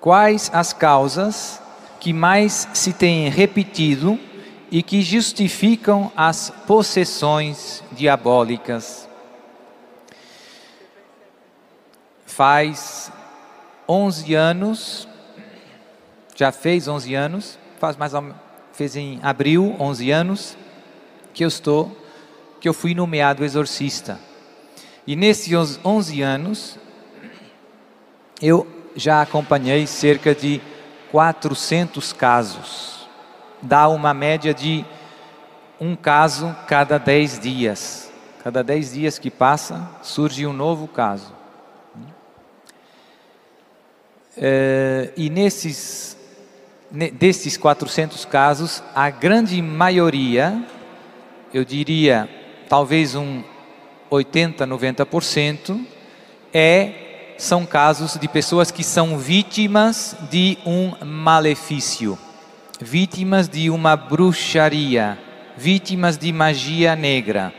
Quais as causas que mais se têm repetido e que justificam as possessões diabólicas? Faz 11 anos, já fez 11 anos, faz mais fez em abril 11 anos que eu estou que eu fui nomeado exorcista. E nesses 11 anos eu já acompanhei cerca de 400 casos. Dá uma média de um caso cada 10 dias. Cada 10 dias que passa, surge um novo caso. É, e nesses, desses 400 casos, a grande maioria, eu diria talvez um 80, 90%, é são casos de pessoas que são vítimas de um malefício, vítimas de uma bruxaria, vítimas de magia negra.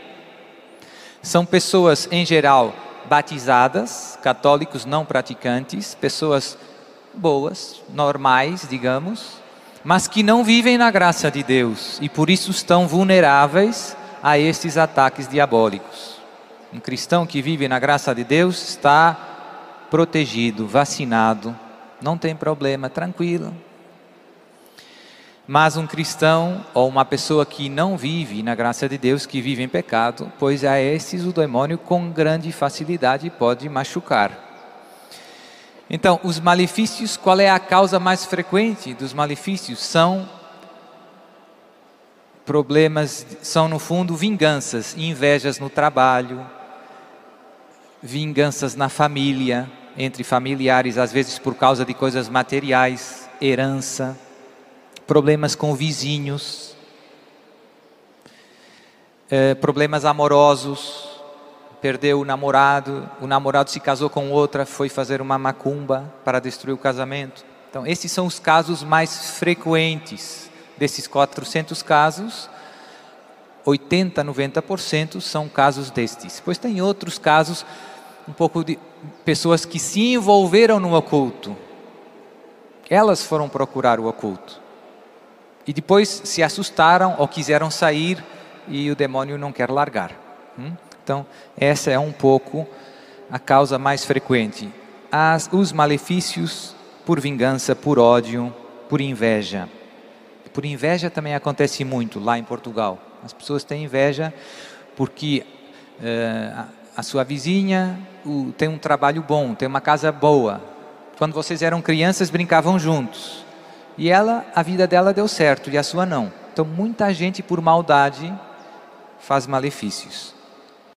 São pessoas, em geral, batizadas, católicos não praticantes, pessoas boas, normais, digamos, mas que não vivem na graça de Deus e por isso estão vulneráveis a estes ataques diabólicos. Um cristão que vive na graça de Deus está protegido, vacinado, não tem problema, tranquilo. Mas um cristão ou uma pessoa que não vive na graça de Deus, que vive em pecado, pois a esses o demônio com grande facilidade pode machucar. Então, os malefícios, qual é a causa mais frequente dos malefícios? São problemas, são no fundo vinganças, invejas no trabalho, vinganças na família, entre familiares, às vezes por causa de coisas materiais, herança, problemas com vizinhos, eh, problemas amorosos, perdeu o namorado, o namorado se casou com outra, foi fazer uma macumba para destruir o casamento. Então, esses são os casos mais frequentes. Desses 400 casos, 80, 90% são casos destes. Pois tem outros casos um pouco de pessoas que se envolveram no oculto. Elas foram procurar o oculto. E depois se assustaram ou quiseram sair e o demônio não quer largar. Hum? Então, essa é um pouco a causa mais frequente. As, os malefícios por vingança, por ódio, por inveja. Por inveja também acontece muito lá em Portugal. As pessoas têm inveja porque uh, a sua vizinha o, tem um trabalho bom, tem uma casa boa. Quando vocês eram crianças, brincavam juntos. E ela, a vida dela deu certo e a sua não. Então, muita gente por maldade faz malefícios.